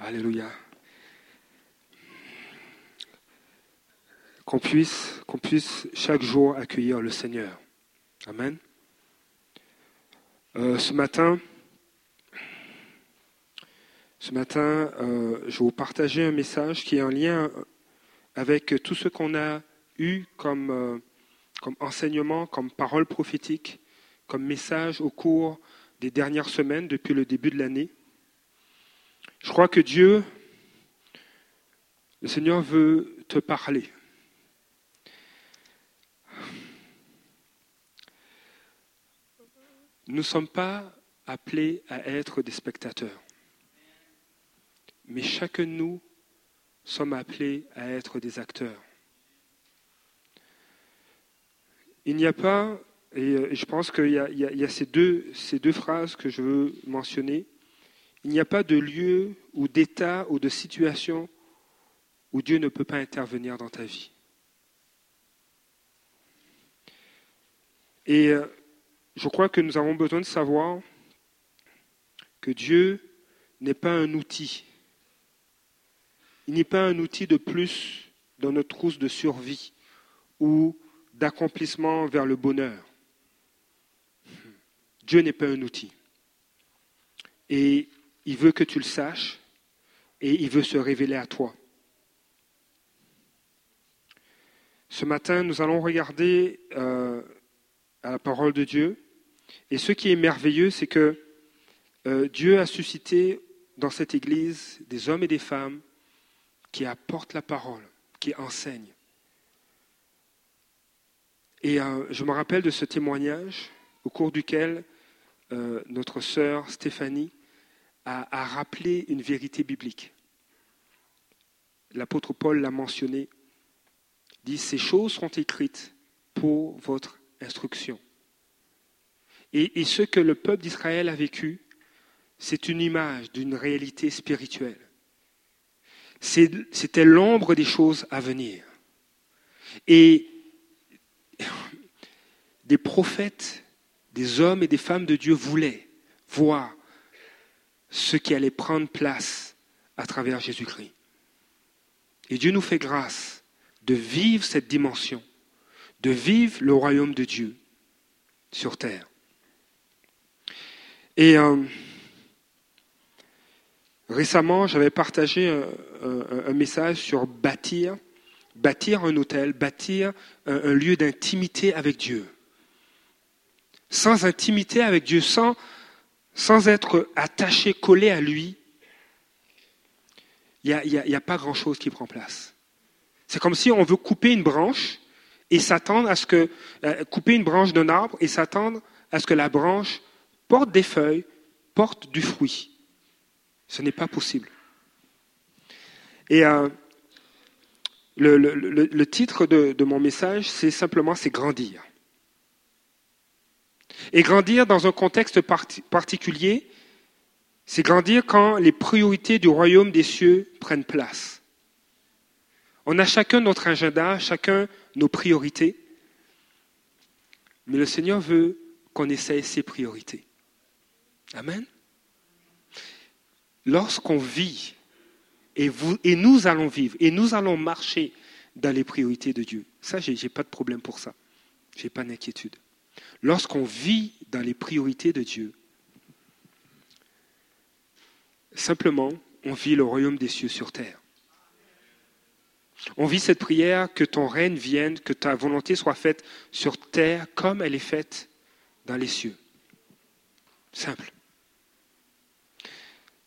Alléluia. Qu'on puisse, chaque jour accueillir le Seigneur. Amen. Euh, ce matin, euh, je vais vous partager un message qui est en lien avec tout ce qu'on a eu comme, euh, comme enseignement, comme parole prophétique, comme message au cours des dernières semaines depuis le début de l'année. Je crois que Dieu, le Seigneur veut te parler. Nous ne sommes pas appelés à être des spectateurs, mais chacun de nous sommes appelés à être des acteurs. Il n'y a pas, et je pense qu'il y, a, ces, deux, ces deux phrases que je veux mentionner, il n'y a pas de lieu ou d'état ou de situation où Dieu ne peut pas intervenir dans ta vie. Et euh, je crois que nous avons besoin de savoir que Dieu n'est pas un outil. Il n'est pas un outil de plus dans notre trousse de survie ou d'accomplissement vers le bonheur. Dieu n'est pas un outil. Et il veut que tu le saches et il veut se révéler à toi. Ce matin, nous allons regarder euh, à la parole de Dieu. Et ce qui est merveilleux, c'est que euh, Dieu a suscité dans cette Église des hommes et des femmes qui apportent la parole, qui enseignent. Et euh, je me rappelle de ce témoignage au cours duquel notre sœur Stéphanie à, rappeler une vérité biblique. L'apôtre Paul l'a mentionné, dit Ces choses sont écrites pour votre instruction. Et, ce que le peuple d'Israël a vécu, c'est une image d'une réalité spirituelle. C'était l'ombre des choses à venir. Et des prophètes, des hommes et des femmes de Dieu voulaient voir ce qui allait prendre place à travers Jésus-Christ. Et Dieu nous fait grâce de vivre cette dimension, de vivre le royaume de Dieu sur terre. Et euh, récemment, j'avais partagé un, message sur bâtir, bâtir un hôtel, bâtir un lieu d'intimité avec Dieu. Sans intimité avec Dieu, sans sans être attaché, collé à lui, il n'y a, pas grand-chose qui prend place. C'est comme si on veut couper une branche et s'attendre à ce que, euh, couper une branche d'un arbre et s'attendre à ce que la branche porte des feuilles, porte du fruit. Ce n'est pas possible. Et euh, le, titre de, de mon message, c'est simplement c'est grandir. Et grandir dans un contexte particulier, c'est grandir quand les priorités du royaume des cieux prennent place. On a chacun notre agenda, chacun nos priorités, mais le Seigneur veut qu'on essaie ses priorités. Amen. Lorsqu'on vit, et, et nous allons vivre, et nous allons marcher dans les priorités de Dieu, ça, je n'ai pas de problème pour ça. Je n'ai pas d'inquiétude. Lorsqu'on vit dans les priorités de Dieu, simplement, on vit le royaume des cieux sur terre. On vit cette prière que ton règne vienne, que ta volonté soit faite sur terre comme elle est faite dans les cieux. Simple.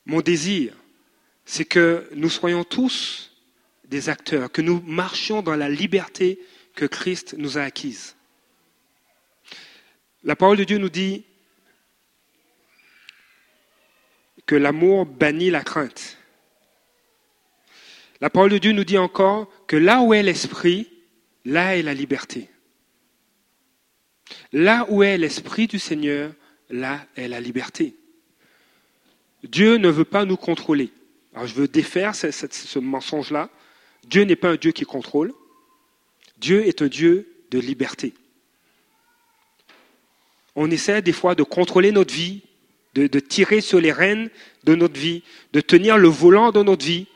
Mon désir, c'est que nous soyons tous des acteurs, que nous marchions dans la liberté que Christ nous a acquise. La parole de Dieu nous dit que l'amour bannit la crainte. La parole de Dieu nous dit encore que là où est l'esprit, là est la liberté. Là où est l'esprit du Seigneur, là est la liberté. Dieu ne veut pas nous contrôler. Alors je veux défaire ce, mensonge-là. Dieu n'est pas un Dieu qui contrôle. Dieu est un Dieu de liberté. On essaie des fois de contrôler notre vie, de, tirer sur les rênes de notre vie, de tenir le volant de notre vie,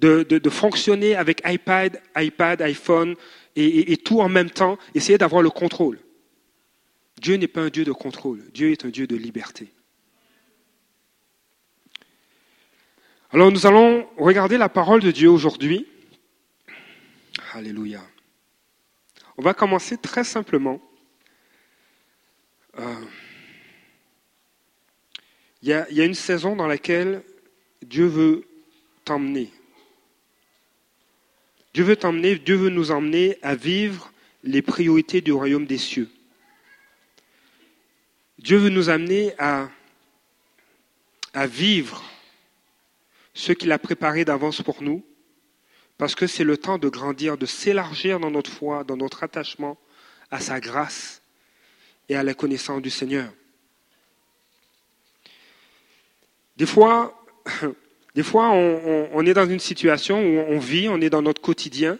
de, fonctionner avec iPad, iPad, iPhone et, tout en même temps, essayer d'avoir le contrôle. Dieu n'est pas un Dieu de contrôle, Dieu est un Dieu de liberté. Alors nous allons regarder la parole de Dieu aujourd'hui. Alléluia. On va commencer très simplement. Euh, il y, a, une saison dans laquelle Dieu veut t'emmener. Dieu veut t'emmener, Dieu veut nous emmener à vivre les priorités du royaume des cieux. Dieu veut nous amener à vivre ce qu'il a préparé d'avance pour nous, parce que c'est le temps de grandir, de s'élargir dans notre foi, dans notre attachement à sa grâce et à la connaissance du Seigneur. Des fois, des fois on, est dans une situation où on vit, on est dans notre quotidien,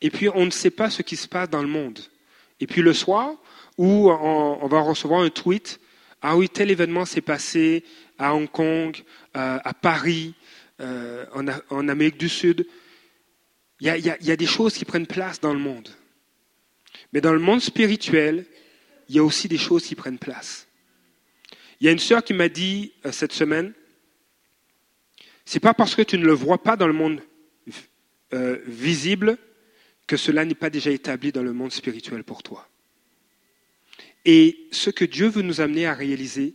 et puis on ne sait pas ce qui se passe dans le monde. Et puis le soir, où on, va recevoir un tweet, ah oui, tel événement s'est passé à Hong Kong, euh, à Paris, euh, en, Amérique du Sud. Il y, il y a des choses qui prennent place dans le monde. Mais dans le monde spirituel, il y a aussi des choses qui prennent place. Il y a une sœur qui m'a dit euh, cette semaine, c'est pas parce que tu ne le vois pas dans le monde euh, visible que cela n'est pas déjà établi dans le monde spirituel pour toi. Et ce que Dieu veut nous amener à réaliser,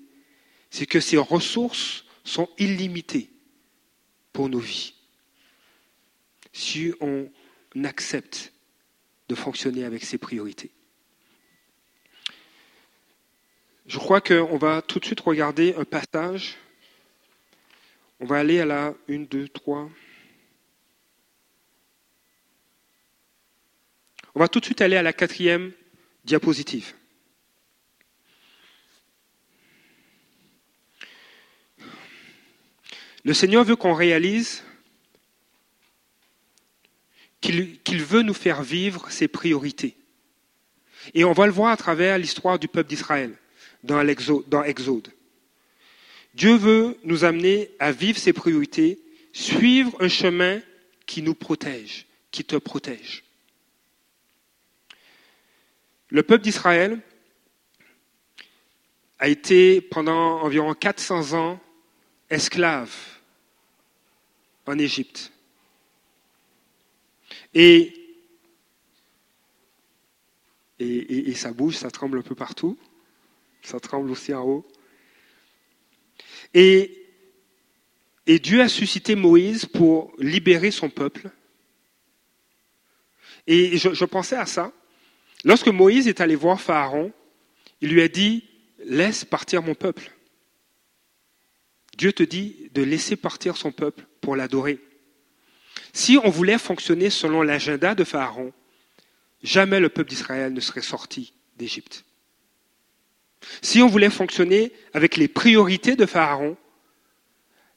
c'est que ses ressources sont illimitées pour nos vies. Si on accepte de fonctionner avec ses priorités. Je crois qu'on va tout de suite regarder un passage on va aller à la 1, 2, 3. On va tout de suite aller à la quatrième diapositive. Le Seigneur veut qu'on réalise qu'il veut nous faire vivre ses priorités. Et on va le voir à travers l'histoire du peuple d'Israël dans Exode. Dieu veut nous amener à vivre ses priorités, suivre un chemin qui nous protège, qui te protège. Le peuple d'Israël a été pendant environ 400 ans esclave en Égypte. Et, et, et, ça bouge, ça tremble un peu partout. Ça tremble aussi en haut. Et, Dieu a suscité Moïse pour libérer son peuple. Et je, pensais à ça. Lorsque Moïse est allé voir Pharaon, il lui a dit, laisse partir mon peuple. Dieu te dit de laisser partir son peuple pour l'adorer. Si on voulait fonctionner selon l'agenda de Pharaon, jamais le peuple d'Israël ne serait sorti d'Égypte. Si on voulait fonctionner avec les priorités de Pharaon,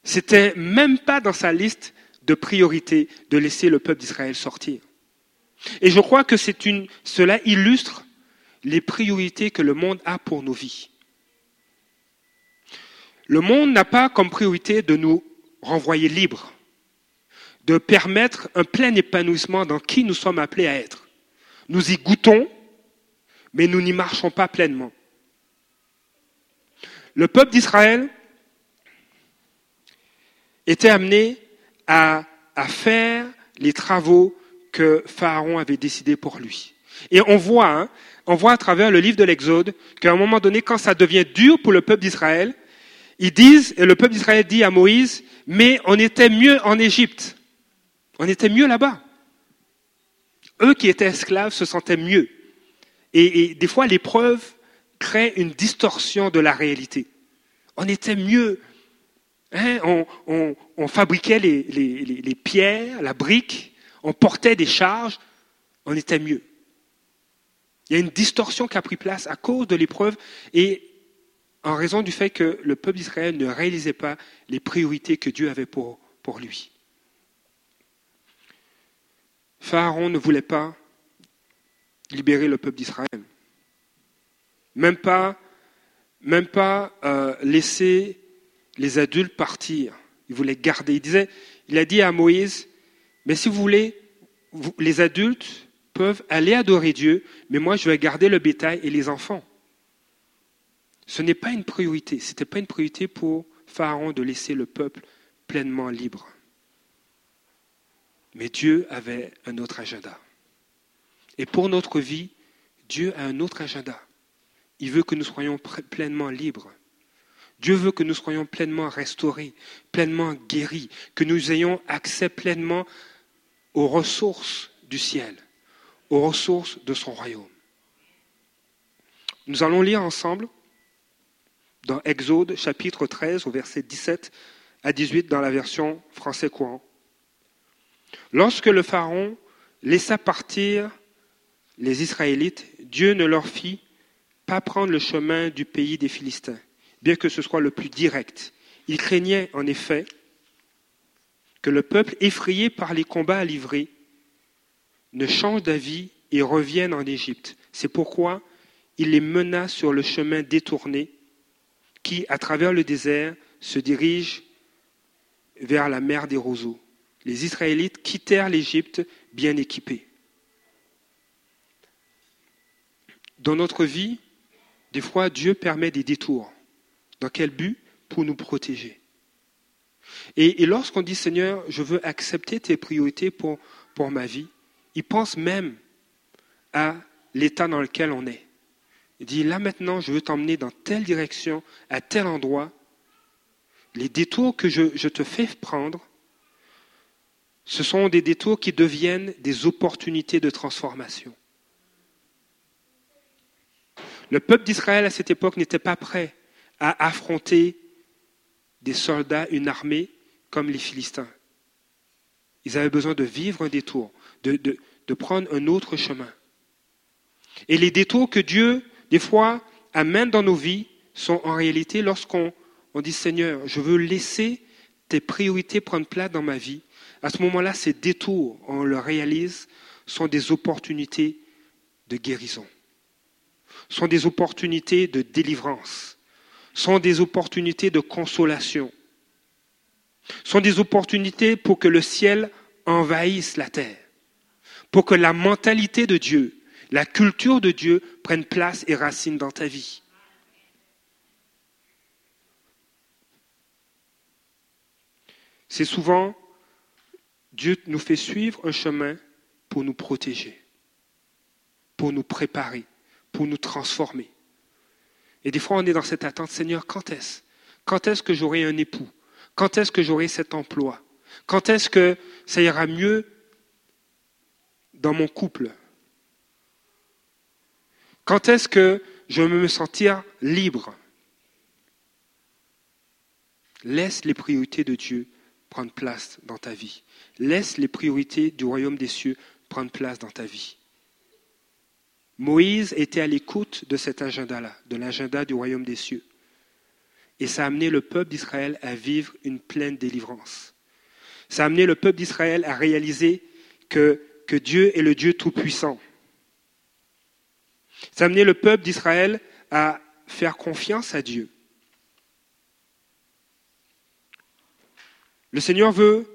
c'était même pas dans sa liste de priorités de laisser le peuple d'Israël sortir. Et je crois que cela illustre les priorités que le monde a pour nos vies. Le monde n'a pas comme priorité de nous renvoyer libres, de permettre un plein épanouissement dans qui nous sommes appelés à être. Nous y goûtons, mais nous n'y marchons pas pleinement. Le peuple d'Israël était amené à, faire les travaux que Pharaon avait décidé pour lui. Et on voit, hein, on voit à travers le livre de l'Exode qu'à un moment donné, quand ça devient dur pour le peuple d'Israël, ils disent, et le peuple d'Israël dit à Moïse, mais on était mieux en Égypte. On était mieux là-bas. Eux qui étaient esclaves se sentaient mieux. Et, et des fois, l'épreuve crée une distorsion de la réalité. On était mieux. Hein, on, fabriquait les, pierres, la brique, on portait des charges, on était mieux. Il y a une distorsion qui a pris place à cause de l'épreuve et en raison du fait que le peuple d'Israël ne réalisait pas les priorités que Dieu avait pour, pour lui. Pharaon ne voulait pas libérer le peuple d'Israël. Même pas, euh, laisser les adultes partir. Il voulait garder. Il disait, il a dit à Moïse, mais si vous voulez, les adultes peuvent aller adorer Dieu, mais moi je vais garder le bétail et les enfants. Ce n'est pas une priorité. Ce n'était pas une priorité pour Pharaon de laisser le peuple pleinement libre. Mais Dieu avait un autre agenda. Et pour notre vie, Dieu a un autre agenda. Il veut que nous soyons pleinement libres. Dieu veut que nous soyons pleinement restaurés, pleinement guéris, que nous ayons accès pleinement aux ressources du ciel, aux ressources de son royaume. Nous allons lire ensemble dans Exode chapitre 13 au verset 17 à 18 dans la version français courant. Lorsque le Pharaon laissa partir les Israélites, Dieu ne leur fit pas prendre le chemin du pays des Philistins, bien que ce soit le plus direct. Il craignait en effet que le peuple, effrayé par les combats à livrer, ne change d'avis et revienne en Égypte. C'est pourquoi il les mena sur le chemin détourné qui, à travers le désert, se dirige vers la mer des roseaux. Les Israélites quittèrent l'Égypte bien équipés. Dans notre vie, des fois, Dieu permet des détours. Dans quel but? Pour nous protéger. Et, lorsqu'on dit Seigneur, je veux accepter tes priorités pour, ma vie, il pense même à l'état dans lequel on est. Il dit, là maintenant, je veux t'emmener dans telle direction, à tel endroit. Les détours que je te fais prendre, ce sont des détours qui deviennent des opportunités de transformation. Le peuple d'Israël à cette époque n'était pas prêt à affronter des soldats, une armée comme les Philistins. Ils avaient besoin de vivre un détour, de, prendre un autre chemin. Et les détours que Dieu des fois, amène dans nos vies sont en réalité lorsqu'on on dit Seigneur, je veux laisser tes priorités prendre place dans ma vie. À ce moment-là, ces détours, on le réalise, sont des opportunités de guérison, sont des opportunités de délivrance, sont des opportunités de consolation, sont des opportunités pour que le ciel envahisse la terre, pour que la mentalité de Dieu la culture de Dieu prenne place et racine dans ta vie. C'est souvent, Dieu nous fait suivre un chemin pour nous protéger, pour nous préparer, pour nous transformer. Et des fois, on est dans cette attente, Seigneur, quand est-ce? Quand est-ce que j'aurai un époux? Quand est-ce que j'aurai cet emploi? Quand est-ce que ça ira mieux dans mon couple? Quand est-ce que je vais me sentir libre? Laisse les priorités de Dieu prendre place dans ta vie. Laisse les priorités du royaume des cieux prendre place dans ta vie. Moïse était à l'écoute de cet agenda-là, de l'agenda du royaume des cieux. Et ça a amené le peuple d'Israël à vivre une pleine délivrance. Ça a amené le peuple d'Israël à réaliser que, Dieu est le Dieu tout-puissant ça a amené le peuple d'Israël à faire confiance à Dieu. Le Seigneur veut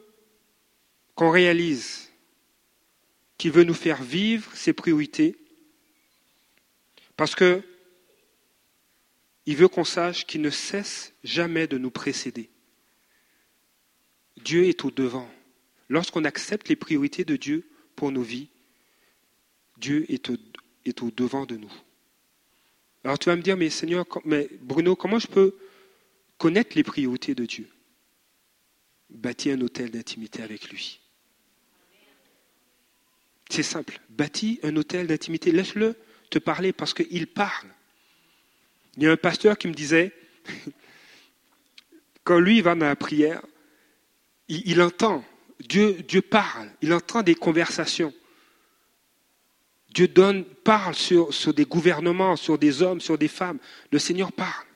qu'on réalise qu'il veut nous faire vivre ses priorités parce que il veut qu'on sache qu'il ne cesse jamais de nous précéder. Dieu est au devant. Lorsqu'on accepte les priorités de Dieu pour nos vies, Dieu est au, est au devant de nous. Alors tu vas me dire, mais Seigneur, mais Bruno, comment je peux connaître les priorités de Dieu? Bâtis un hôtel d'intimité avec lui. C'est simple. Bâtis un hôtel d'intimité. Laisse-le te parler parce qu'il parle. Il y a un pasteur qui me disait, quand lui va dans la prière, il, entend, Dieu, Dieu parle, il entend des conversations. Dieu parle sur, des gouvernements, sur des hommes, sur des femmes. Le Seigneur parle.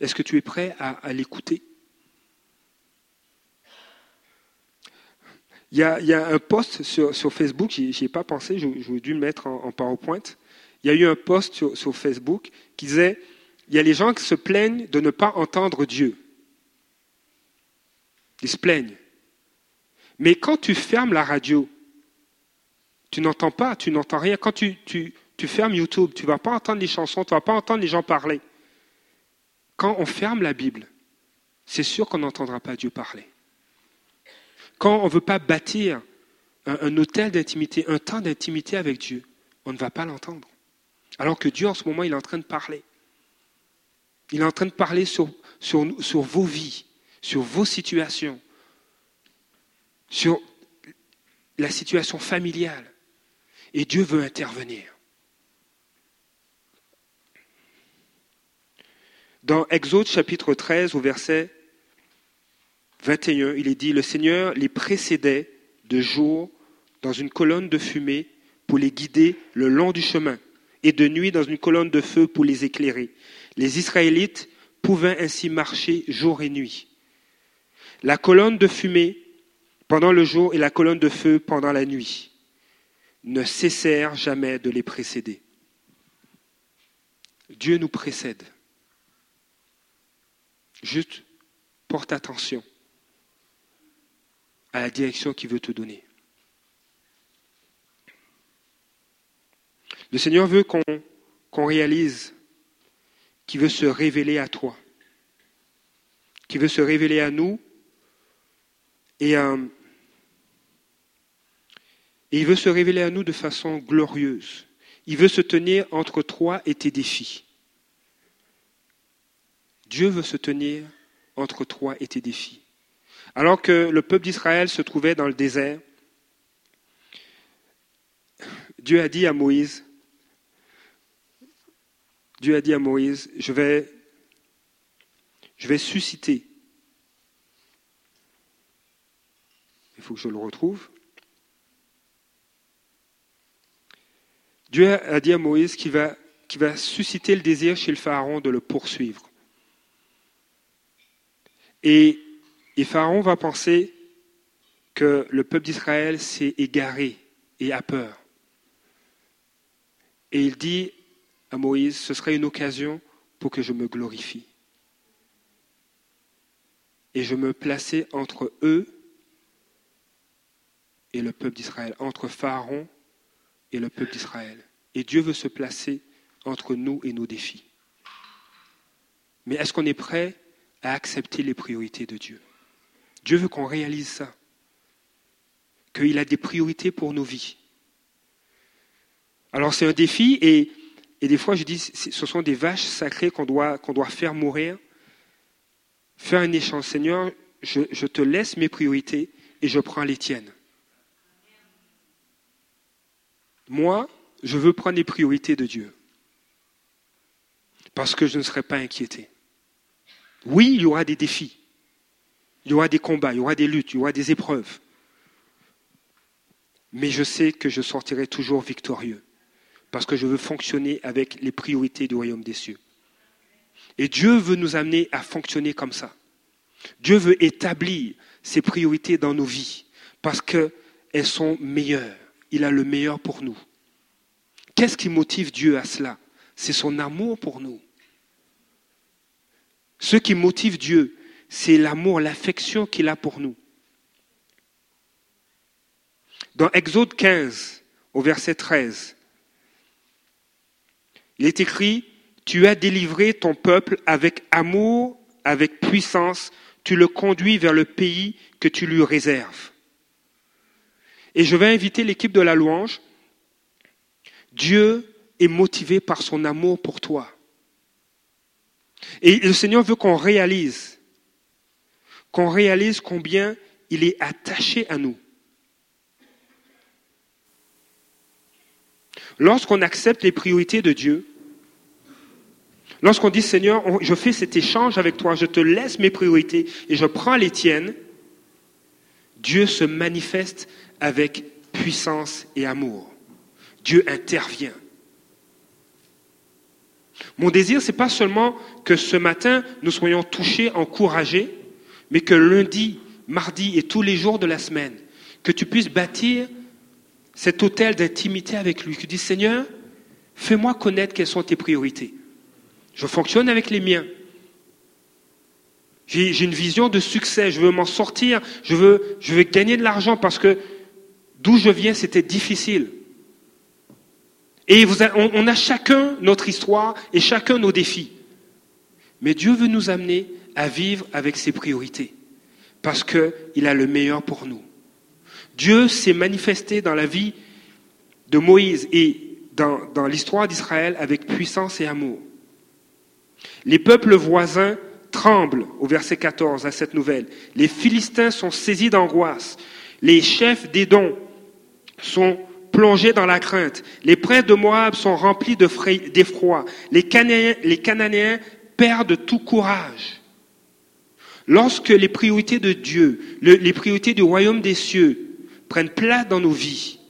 Est-ce que tu es prêt à, l'écouter? Il y, a, un post sur, sur Facebook, n'y ai pas pensé, j'aurais dû le mettre en, PowerPoint. Il y a eu un post sur, Facebook qui disait il y a les gens qui se plaignent de ne pas entendre Dieu. Ils se plaignent. Mais quand tu fermes la radio, tu n'entends pas, tu n'entends rien. Quand tu fermes YouTube, tu ne vas pas entendre les chansons, tu ne vas pas entendre les gens parler. Quand on ferme la Bible, c'est sûr qu'on n'entendra pas Dieu parler. Quand on ne veut pas bâtir un, un hôtel d'intimité, un temps d'intimité avec Dieu, on ne va pas l'entendre. Alors que Dieu, en ce moment, il est en train de parler. Il est en train de parler sur, sur, sur vos vies, sur vos situations, sur la situation familiale. Et Dieu veut intervenir. Dans Exode chapitre 13 au verset 21, il est dit, le Seigneur les précédait de jour dans une colonne de fumée pour les guider le long du chemin, et de nuit dans une colonne de feu pour les éclairer. Les Israélites pouvaient ainsi marcher jour et nuit. La colonne de fumée pendant le jour et la colonne de feu pendant la nuit ne cessèrent jamais de les précéder. Dieu nous précède. Juste porte attention à la direction qu'il veut te donner. Le Seigneur veut qu'on réalise qu'il veut se révéler à toi, qu'il veut se révéler à nous, et, euh, et il veut se révéler à nous de façon glorieuse. Il veut se tenir entre toi et tes défis. Dieu veut se tenir entre toi et tes défis. Alors que le peuple d'Israël se trouvait dans le désert, Dieu a dit à Moïse, Dieu a dit à Moïse, je vais, susciter. Il faut que je le retrouve. Dieu a dit à Moïse qu'il va, susciter le désir chez le Pharaon de le poursuivre. Et Pharaon va penser que le peuple d'Israël s'est égaré et a peur. Et il dit à Moïse, ce serait une occasion pour que je me glorifie. Et je me plaçais entre eux et le peuple d'Israël, entre Pharaon et le peuple d'Israël. Et Dieu veut se placer entre nous et nos défis. Mais est-ce qu'on est prêt à accepter les priorités de Dieu? Dieu veut qu'on réalise ça, qu'il a des priorités pour nos vies. Alors c'est un défi et et des fois, je dis, ce sont des vaches sacrées qu'on doit, faire mourir. Faire un échange. Seigneur, je, je te laisse mes priorités et je prends les tiennes. Moi, je veux prendre les priorités de Dieu. Parce que je ne serai pas inquiété. Oui, il y aura des défis. Il y aura des combats, il y aura des luttes, il y aura des épreuves. Mais je sais que je sortirai toujours victorieux parce que je veux fonctionner avec les priorités du royaume des cieux. Et Dieu veut nous amener à fonctionner comme ça. Dieu veut établir ses priorités dans nos vies parce qu'elles sont meilleures. Il a le meilleur pour nous. Qu'est-ce qui motive Dieu à cela? C'est son amour pour nous. Ce qui motive Dieu, c'est l'amour, l'affection qu'il a pour nous. Dans Exode 15, au verset 13, il est écrit, tu as délivré ton peuple avec amour, avec puissance, tu le conduis vers le pays que tu lui réserves. Et je vais inviter l'équipe de la louange. Dieu est motivé par son amour pour toi. Et le Seigneur veut qu'on réalise, qu'on réalise combien il est attaché à nous. Lorsqu'on accepte les priorités de Dieu, lorsqu'on dit Seigneur, je fais cet échange avec toi, je te laisse mes priorités et je prends les tiennes, Dieu se manifeste avec puissance et amour. Dieu intervient. Mon désir, ce n'est pas seulement que ce matin, nous soyons touchés, encouragés, mais que lundi, mardi et tous les jours de la semaine, que tu puisses bâtir cet hôtel d'intimité avec lui, que tu dis, Seigneur, fais-moi connaître quelles sont tes priorités. Je fonctionne avec les miens. J'ai une vision de succès, je veux m'en sortir, je veux, gagner de l'argent parce que d'où je viens, c'était difficile. Et on, a chacun notre histoire et chacun nos défis. Mais Dieu veut nous amener à vivre avec ses priorités parce qu'il a le meilleur pour nous. Dieu s'est manifesté dans la vie de Moïse et dans l'histoire d'Israël avec puissance et amour. Les peuples voisins tremblent au verset 14 à cette nouvelle. Les Philistins sont saisis d'angoisse. Les chefs des dons sont plongés dans la crainte. Les princes de Moab sont remplis d'effroi. Les, les Cananéens perdent tout courage. Lorsque les priorités de Dieu, les priorités du royaume des cieux prennent place dans nos vies,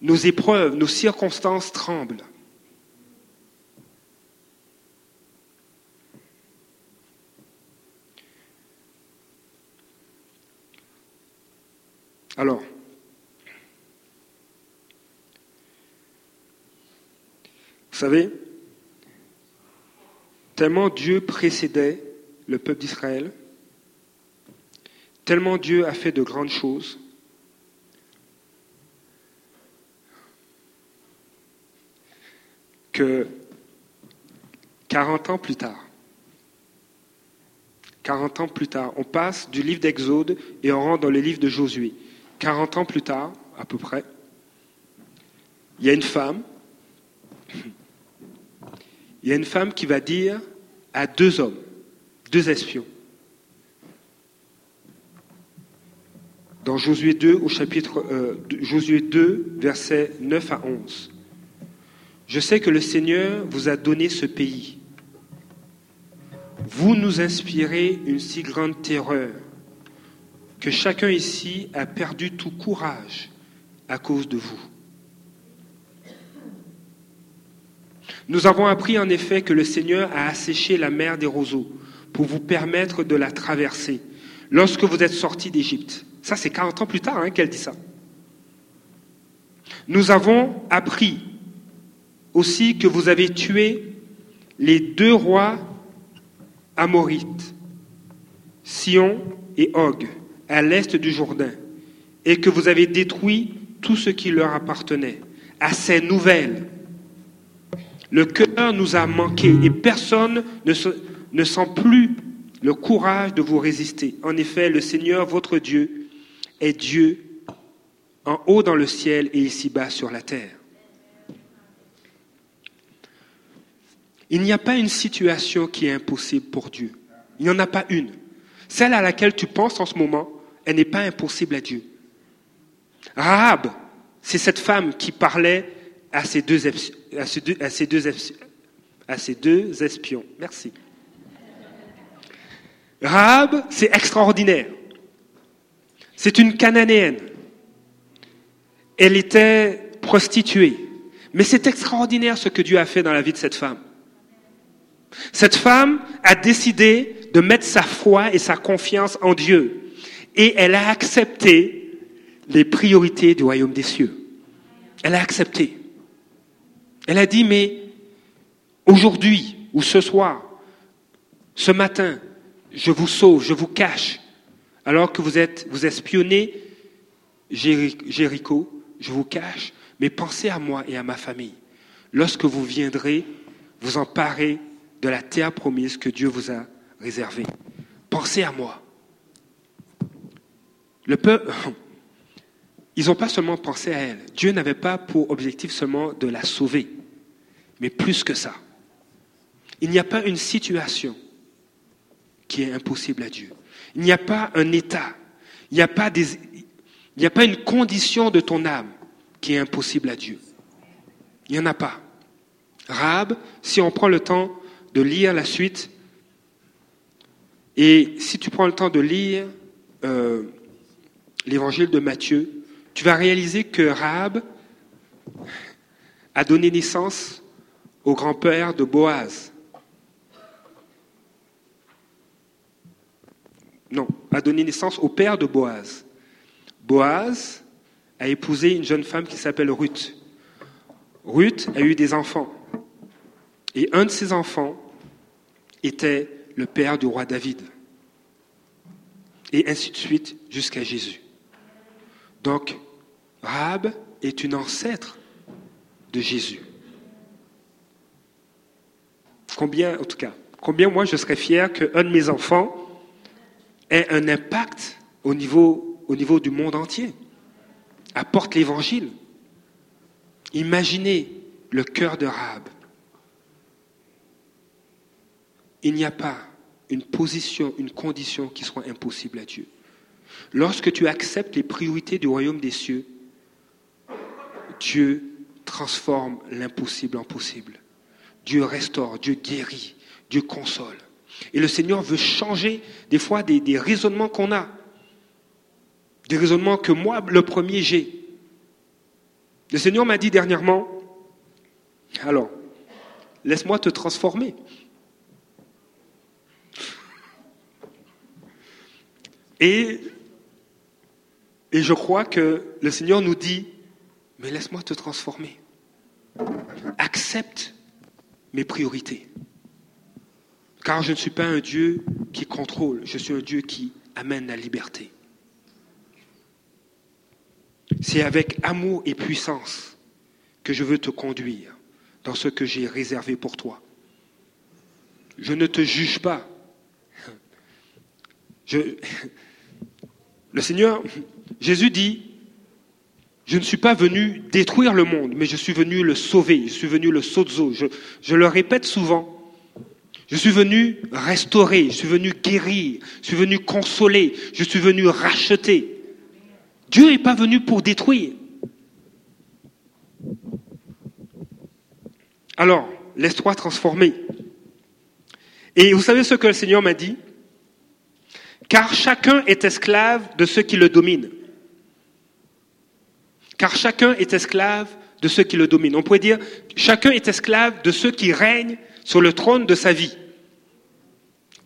nos épreuves, nos circonstances tremblent. Alors, vous savez, tellement Dieu précédait le peuple d'Israël, tellement Dieu a fait de grandes choses, que 40 ans plus tard, 40 ans plus tard, on passe du livre d'Exode et on rentre dans le livre de Josué. 40 ans plus tard, à peu près, il y a une femme, qui va dire à deux hommes, deux espions, dans Josué 2 au chapitre euh, Josué 2 versets 9 à 11. Je sais que le Seigneur vous a donné ce pays. Vous nous inspirez une si grande terreur que chacun ici a perdu tout courage à cause de vous. Nous avons appris en effet que le Seigneur a asséché la mer des roseaux pour vous permettre de la traverser lorsque vous êtes sortis d'Égypte. Ça, c'est 40 ans plus tard hein, qu'elle dit ça. Nous avons appris aussi que vous avez tué les deux rois amorites, Sion et Og, à l'est du Jourdain, et que vous avez détruit tout ce qui leur appartenait. À ces nouvelles, le cœur nous a manqué et personne ne, ne sent plus le courage de vous résister. En effet, le Seigneur, votre Dieu, est Dieu en haut dans le ciel et ici-bas sur la terre. Il n'y a pas une situation qui est impossible pour Dieu. Il n'y en a pas une. Celle à laquelle tu penses en ce moment, elle n'est pas impossible à Dieu. Rahab, c'est cette femme qui parlait à ces deux, à à ces deux espions. Merci. Rahab, c'est extraordinaire. C'est une Cananéenne. Elle était prostituée. Mais c'est extraordinaire ce que Dieu a fait dans la vie de cette femme. Cette femme a décidé de mettre sa foi et sa confiance en Dieu et elle a accepté les priorités du royaume des cieux. Elle a accepté. Elle a dit, mais aujourd'hui ou ce soir, ce matin, je vous sauve, je vous cache, alors que vous êtes, vous espionnez Jéricho, je vous cache, mais pensez à moi et à ma famille. Lorsque vous viendrez vous emparer de la terre promise que Dieu vous a réservée. Pensez à moi. Le peuple, ils n'ont pas seulement pensé à elle. Dieu n'avait pas pour objectif seulement de la sauver, mais plus que ça. Il n'y a pas une situation qui est impossible à Dieu. Il n'y a pas un état. Il n'y a pas des, il n'y a pas une condition de ton âme qui est impossible à Dieu. Il n'y en a pas. Rab, si on prend le temps de lire la suite, et si tu prends le temps de lire euh, l'évangile de Matthieu, tu vas réaliser que Rahab a donné naissance au grand-père de Boaz. Non, a donné naissance au père de Boaz. Boaz a épousé une jeune femme qui s'appelle Ruth. Ruth a eu des enfants. Et un de ses enfants était le père du roi David. Et ainsi de suite jusqu'à Jésus. Donc, Rahab est une ancêtre de Jésus. Combien, en tout cas, combien moi je serais fier qu'un de mes enfants ait un impact au niveau, au niveau du monde entier, apporte l'évangile. Imaginez le cœur de Rahab. Il n'y a pas une position, une condition qui soit impossible à Dieu. Lorsque tu acceptes les priorités du royaume des cieux, Dieu transforme l'impossible en possible. Dieu restaure, Dieu guérit, Dieu console. Et le Seigneur veut changer des fois des, raisonnements qu'on a. Des raisonnements que moi, le premier, j'ai. Le Seigneur m'a dit dernièrement, alors, laisse-moi te transformer. Et, et je crois que le Seigneur nous dit, mais laisse-moi te transformer. Accepte mes priorités. Car je ne suis pas un Dieu qui contrôle, je suis un Dieu qui amène la liberté. C'est avec amour et puissance que je veux te conduire dans ce que j'ai réservé pour toi. Je ne te juge pas. Le Seigneur, Jésus dit, je ne suis pas venu détruire le monde, mais je suis venu le sauver, je suis venu le sozo. Je, je le répète souvent. Je suis venu restaurer, je suis venu guérir, je suis venu consoler, je suis venu racheter. Dieu n'est pas venu pour détruire. Alors, laisse-toi transformer. Et vous savez ce que le Seigneur m'a dit? Car chacun est esclave de ceux qui le dominent car chacun est esclave de ceux qui le dominent. On pourrait dire, chacun est esclave de ceux qui règnent sur le trône de sa vie.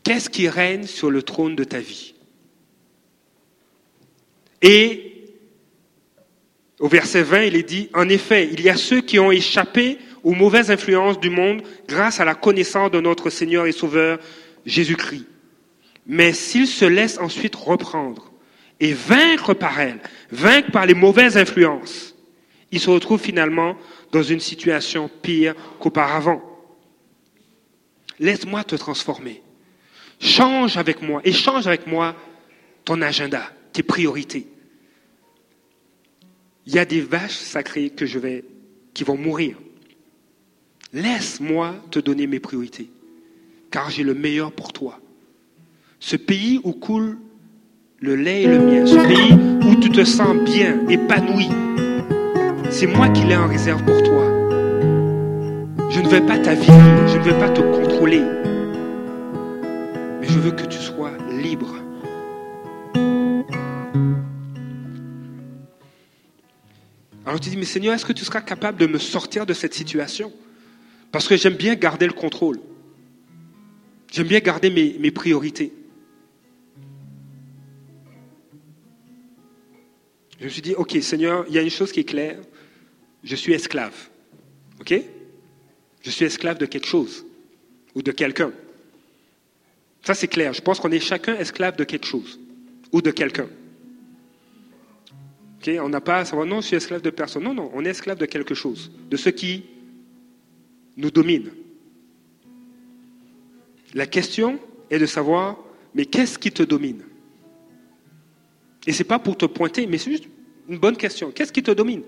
Qu'est-ce qui règne sur le trône de ta vie? Et au verset 20, il est dit, en effet, il y a ceux qui ont échappé aux mauvaises influences du monde grâce à la connaissance de notre Seigneur et Sauveur Jésus-Christ. Mais s'ils se laissent ensuite reprendre et vaincre par elles, vaincre par les mauvaises influences, il se retrouve finalement dans une situation pire qu'auparavant. Laisse-moi te transformer. Change avec moi, échange avec moi ton agenda, tes priorités. Il y a des vaches sacrées que je vais, qui vont mourir. Laisse-moi te donner mes priorités, car j'ai le meilleur pour toi. Ce pays où coule le lait et le miel, ce pays où tu te sens bien, épanoui. C'est moi qui l'ai en réserve pour toi. Je ne vais pas t'aviler, je ne vais pas te contrôler, mais je veux que tu sois libre. Alors tu dis, mais Seigneur, est-ce que tu seras capable de me sortir de cette situation? Parce que j'aime bien garder le contrôle. J'aime bien garder mes priorités. Je me suis dit, OK, Seigneur, il y a une chose qui est claire. Je suis esclave. OK? Je suis esclave de quelque chose ou de quelqu'un. Ça, c'est clair. Je pense qu'on est chacun esclave de quelque chose ou de quelqu'un. OK? On n'a pas à savoir, non, je suis esclave de personne. Non, non, on est esclave de quelque chose, de ce qui nous domine. La question est de savoir, mais qu'est-ce qui te domine? Et ce n'est pas pour te pointer, mais c'est juste une bonne question. Qu'est-ce qui te domine?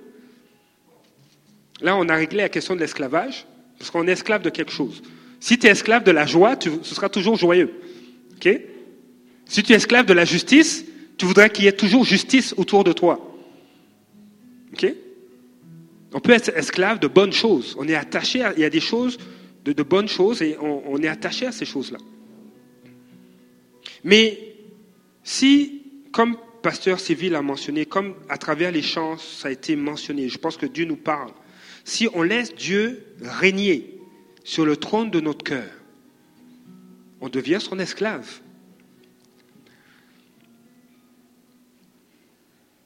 Là, on a réglé la question de l'esclavage, parce qu'on est esclave de quelque chose. Si tu es esclave de la joie, tu, ce sera toujours joyeux. si tu es esclave de la justice, tu voudrais qu'il y ait toujours justice autour de toi. on peut être esclave de bonnes choses. On est attaché à, il y a des choses, de, bonnes choses, et on est attaché à ces choses-là. Mais si, comme pasteur Civil a mentionné, comme à travers les chants, ça a été mentionné, je pense que Dieu nous parle. Si on laisse Dieu régner sur le trône de notre cœur, on devient son esclave.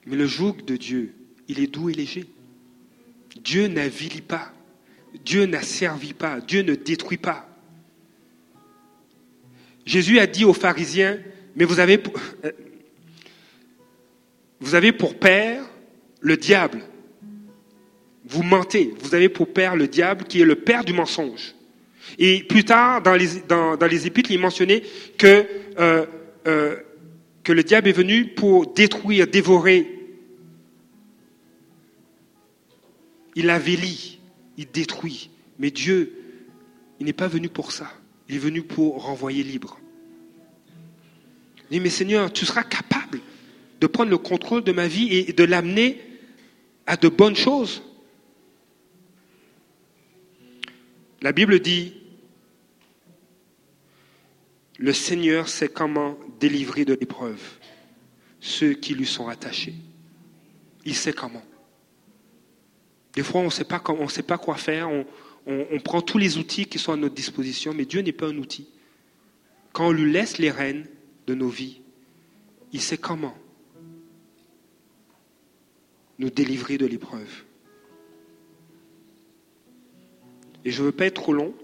Mais le joug de Dieu, il est doux et léger. Dieu n'avilit pas. Dieu n'asservit pas, Dieu ne détruit pas. Jésus a dit aux pharisiens, mais vous avez, vous avez pour père le diable. Vous mentez. Vous avez pour père le diable qui est le père du mensonge. Et plus tard, dans les, épîtres, il mentionnait que, euh, euh, que le diable est venu pour détruire, dévorer. Il avélit, il détruit. Mais Dieu, il n'est pas venu pour ça. Il est venu pour renvoyer libre. Il dit, mais Seigneur, tu seras capable de prendre le contrôle de ma vie et de l'amener à de bonnes choses. La Bible dit, le Seigneur sait comment délivrer de l'épreuve ceux qui lui sont attachés. Il sait comment. Des fois, on ne sait pas, quoi faire, on, prend tous les outils qui sont à notre disposition, mais Dieu n'est pas un outil. Quand on lui laisse les rênes de nos vies, il sait comment nous délivrer de l'épreuve. Et je ne veux pas être trop long.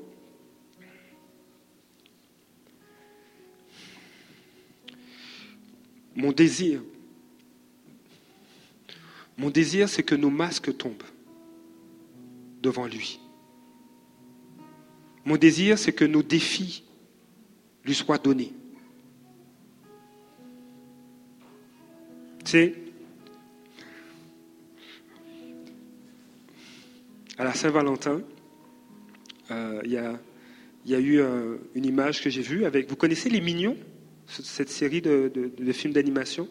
Mon désir, mon désir, c'est que nos masques tombent devant lui. Mon désir, c'est que nos défis lui soient donnés. Tu à la Saint-Valentin, euh, il y, a, eu euh, une image que j'ai vue avec. Vous connaissez Les Mignons, cette série de, films d'animation?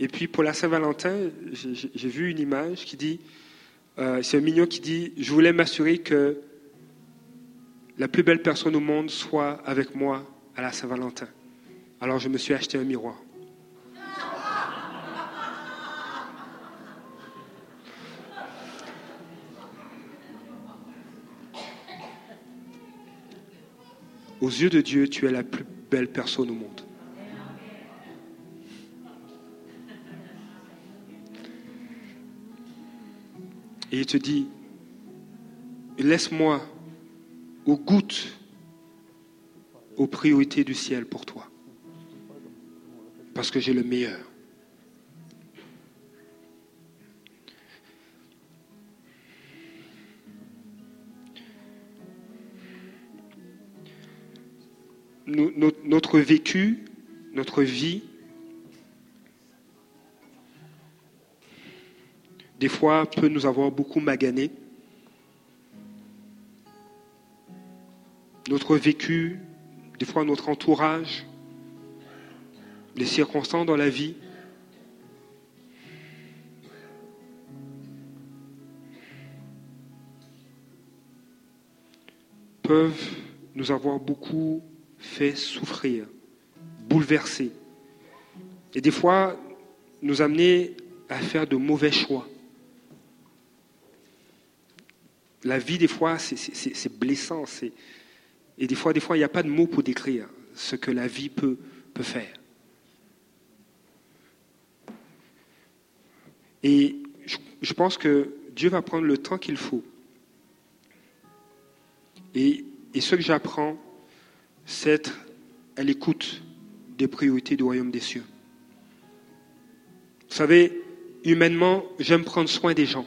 Et puis pour la Saint-Valentin, j'ai vu une image qui dit euh, c'est un mignon qui dit Je voulais m'assurer que la plus belle personne au monde soit avec moi à la Saint-Valentin. Alors je me suis acheté un miroir. Aux yeux de Dieu, tu es la plus belle personne au monde. Et il te dit, laisse-moi aux gouttes aux priorités du ciel pour toi. Parce que j'ai le meilleur. Notre vécu, notre vie, des fois peut nous avoir beaucoup magané. Notre vécu, des fois notre entourage, les circonstances dans la vie. peuvent nous avoir beaucoup fait souffrir, bouleverser, et des fois nous amener à faire de mauvais choix. La vie, des fois, c'est blessant. Et des fois, des fois, il n'y a pas de mots pour décrire ce que la vie peut, peut faire. Et je pense que Dieu va prendre le temps qu'il faut. Et, et ce que j'apprends, c'est être à l'écoute des priorités du royaume des cieux. Vous savez, humainement, j'aime prendre soin des gens.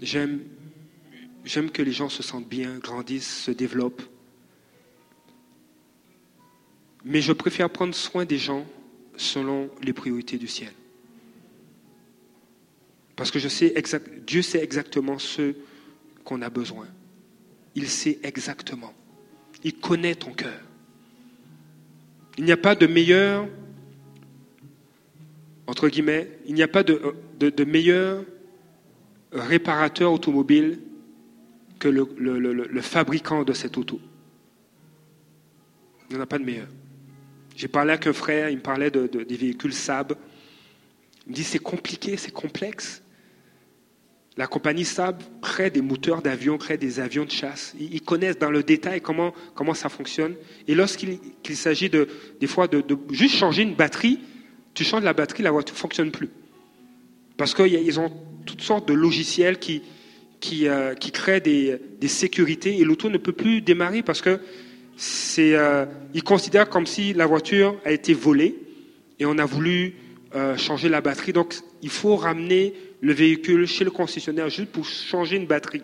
J'aime, que les gens se sentent bien, grandissent, se développent. Mais je préfère prendre soin des gens selon les priorités du ciel. Parce que Dieu sait exactement ce qu'on a besoin il sait exactement. Il connaît ton cœur. Il n'y a pas de meilleur, entre guillemets, il n'y a pas de, meilleur réparateur automobile que le, fabricant de cette auto. Il n'y en a pas de meilleur. J'ai parlé avec un frère, il me parlait des véhicules Saab. Il me dit c'est compliqué, c'est complexe. La compagnie Saab crée des moteurs d'avion, crée des avions de chasse. Ils, connaissent dans le détail comment, comment ça fonctionne. Et lorsqu'il s'agit de, des fois de, juste changer une batterie, tu changes la batterie, la voiture ne fonctionne plus. Parce qu'ils ont toutes sortes de logiciels qui, qui, euh, qui créent des, des, sécurités et l'auto ne peut plus démarrer parce que c'est, euh, ils considèrent comme si la voiture a été volée et on a voulu euh, changer la batterie. Donc il faut ramener le véhicule chez le concessionnaire juste pour changer une batterie.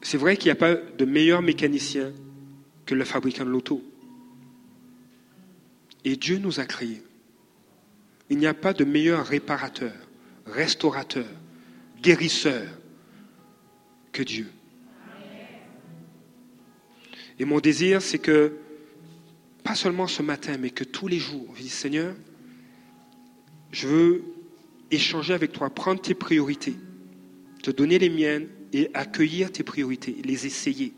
C'est vrai qu'il n'y a pas de meilleur mécanicien que le fabricant de l'auto. Et Dieu nous a créés. Il n'y a pas de meilleur réparateur, restaurateur, guérisseur que Dieu. Et mon désir, c'est que, pas seulement ce matin, mais que tous les jours, je dis Seigneur, je veux échanger avec toi, prendre tes priorités, te donner les miennes et accueillir tes priorités, les essayer.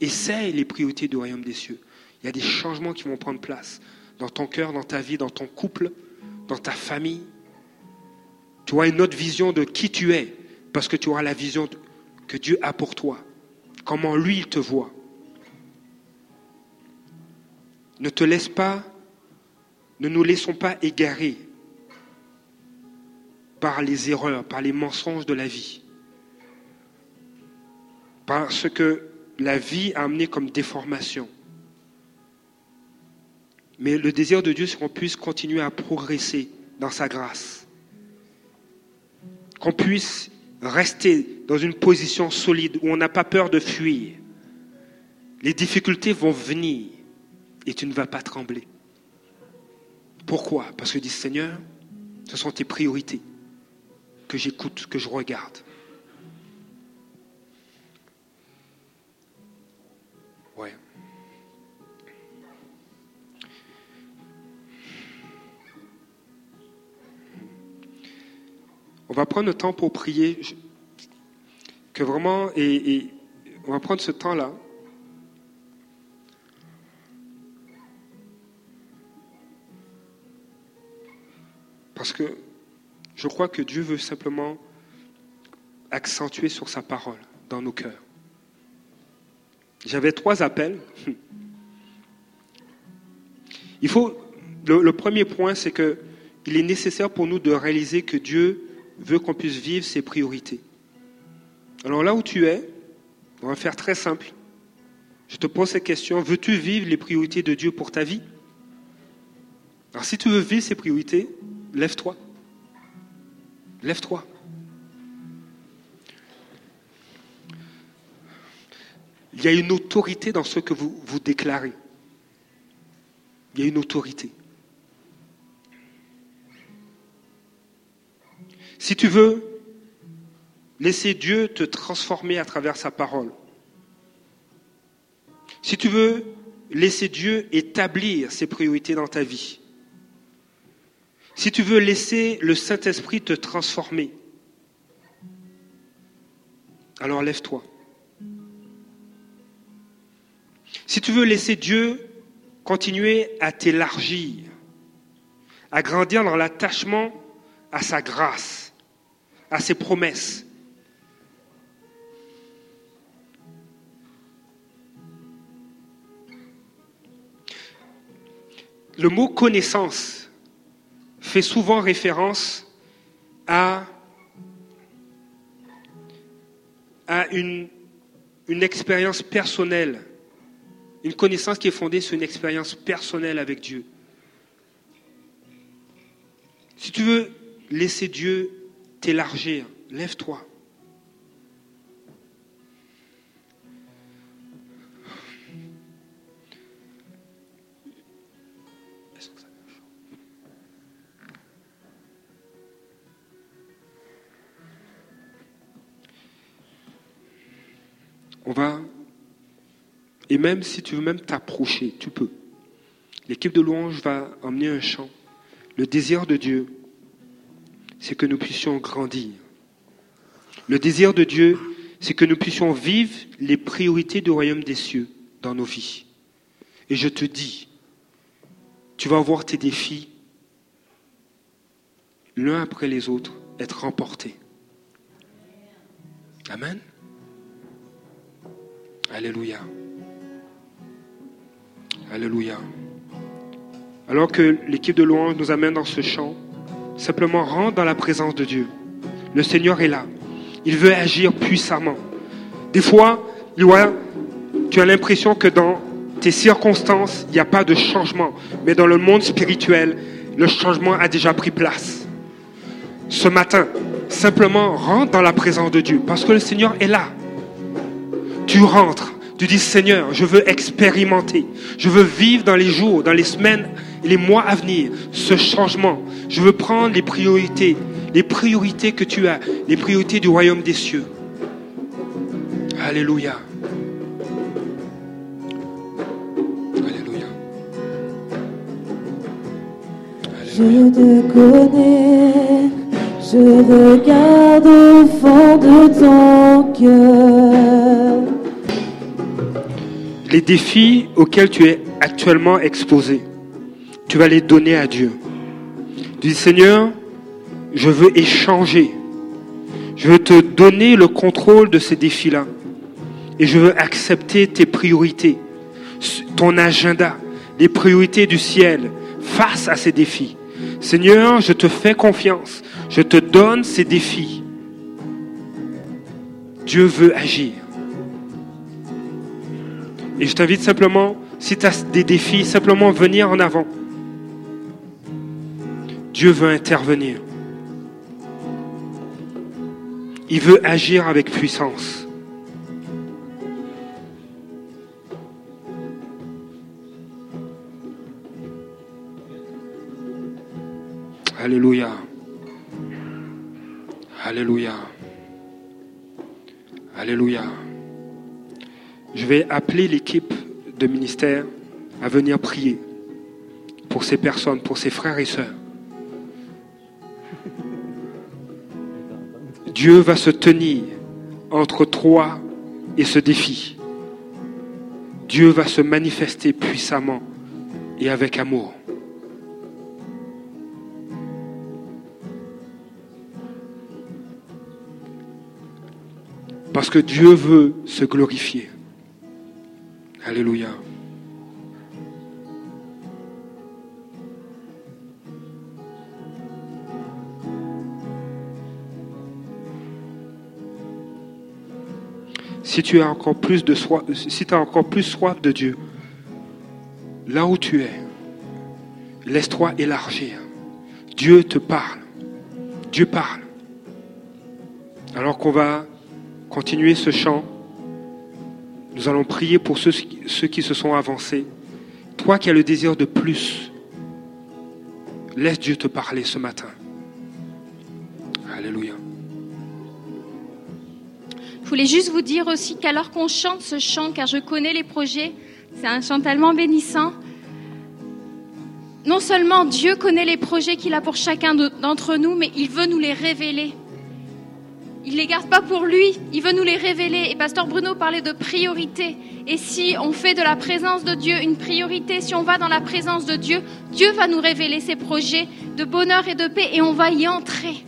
Essaye les priorités du royaume des cieux. Il y a des changements qui vont prendre place dans ton cœur, dans ta vie, dans ton couple, dans ta famille. Tu auras une autre vision de qui tu es, parce que tu auras la vision que Dieu a pour toi, comment lui il te voit. Ne te laisse pas, ne nous laissons pas égarer par les erreurs, par les mensonges de la vie, par ce que la vie a amené comme déformation. Mais le désir de Dieu, c'est qu'on puisse continuer à progresser dans sa grâce. Qu'on puisse rester dans une position solide où on n'a pas peur de fuir. Les difficultés vont venir et tu ne vas pas trembler. Pourquoi? Parce que dit Seigneur, ce sont tes priorités que j'écoute, que je regarde. On va prendre le temps pour prier. Que vraiment, et, on va prendre ce temps-là. Parce que je crois que Dieu veut simplement accentuer sur sa parole dans nos cœurs. J'avais trois appels. Il faut, le, premier point, c'est que il est nécessaire pour nous de réaliser que Dieu veut qu'on puisse vivre ses priorités. Alors là où tu es, on va faire très simple. Je te pose cette question, veux-tu vivre les priorités de Dieu pour ta vie? Alors si tu veux vivre ces priorités, lève-toi. Lève-toi. Il y a une autorité dans ce que vous, vous déclarez. Il y a une autorité. Si tu veux laisser Dieu te transformer à travers sa parole, si tu veux laisser Dieu établir ses priorités dans ta vie, si tu veux laisser le Saint-Esprit te transformer, alors lève-toi. Si tu veux laisser Dieu continuer à t'élargir, à grandir dans l'attachement à sa grâce, à ses promesses. Le mot connaissance fait souvent référence à, une expérience personnelle, une connaissance qui est fondée sur une expérience personnelle avec Dieu. Si tu veux laisser Dieu t'élargir. Lève-toi. Et même si tu veux même t'approcher, tu peux. L'équipe de louange va emmener un chant. Le désir de Dieu, c'est que nous puissions grandir. Le désir de Dieu, c'est que nous puissions vivre les priorités du royaume des cieux dans nos vies. Et je te dis, tu vas voir tes défis, l'un après les autres, être remportés. Amen. Alléluia. Alléluia. Alors que l'équipe de louange nous amène dans ce chant, simplement rentre dans la présence de Dieu. Le Seigneur est là. Il veut agir puissamment. Des fois, tu as l'impression que dans tes circonstances, il n'y a pas de changement. Mais dans le monde spirituel, le changement a déjà pris place. Ce matin, simplement rentre dans la présence de Dieu parce que le Seigneur est là. Tu rentres, tu dis Seigneur, je veux expérimenter, je veux vivre dans les jours, dans les semaines et les mois à venir ce changement. Je veux prendre les priorités, les priorités que tu as, les priorités du royaume des cieux. Alléluia. Alléluia. Je te connais, je regarde au fond de ton cœur. Les défis auxquels tu es actuellement exposé, tu vas les donner à Dieu. Tu dis Seigneur, je veux échanger. Je veux te donner le contrôle de ces défis-là. Et je veux accepter tes priorités, ton agenda, les priorités du ciel face à ces défis. Seigneur, je te fais confiance. Je te donne ces défis. Dieu veut agir. Et je t'invite simplement, si tu as des défis, simplement venir en avant. Dieu veut intervenir. Il veut agir avec puissance. Alléluia. Alléluia. Alléluia. Je vais appeler l'équipe de ministère à venir prier pour ces personnes, pour ces frères et sœurs. Dieu va se tenir entre toi et ce défi. Dieu va se manifester puissamment et avec amour. Parce que Dieu veut se glorifier. Alléluia. Si tu as encore plus de soif, si tu encore plus soif de Dieu, là où tu es, laisse-toi élargir. Dieu te parle. Dieu parle. Alors qu'on va continuer ce chant, nous allons prier pour ceux, qui se sont avancés. Toi qui as le désir de plus, laisse Dieu te parler ce matin. Alléluia. Je voulais juste vous dire aussi qu'alors qu'on chante ce chant, car je connais les projets, c'est un chant tellement bénissant. Non seulement Dieu connaît les projets qu'il a pour chacun d'entre nous, mais il veut nous les révéler. Il les garde pas pour lui, il veut nous les révéler. Et Pasteur Bruno parlait de priorité. Et si on fait de la présence de Dieu une priorité, si on va dans la présence de Dieu, Dieu va nous révéler ses projets de bonheur et de paix et on va y entrer.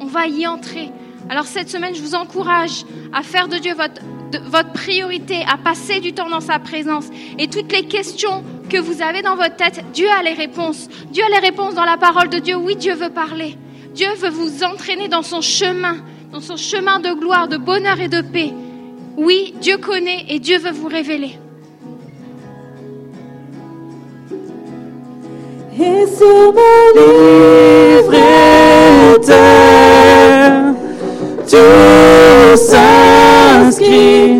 On va y entrer. Alors cette semaine, je vous encourage à faire de Dieu votre, votre priorité, à passer du temps dans sa présence. Et toutes les questions que vous avez dans votre tête, Dieu a les réponses. Dieu a les réponses dans la parole de Dieu. Oui, Dieu veut parler. Dieu veut vous entraîner dans son chemin dans son chemin de gloire, de bonheur et de paix. Oui, Dieu connaît et Dieu veut vous révéler. Et sur tout s'inscrit.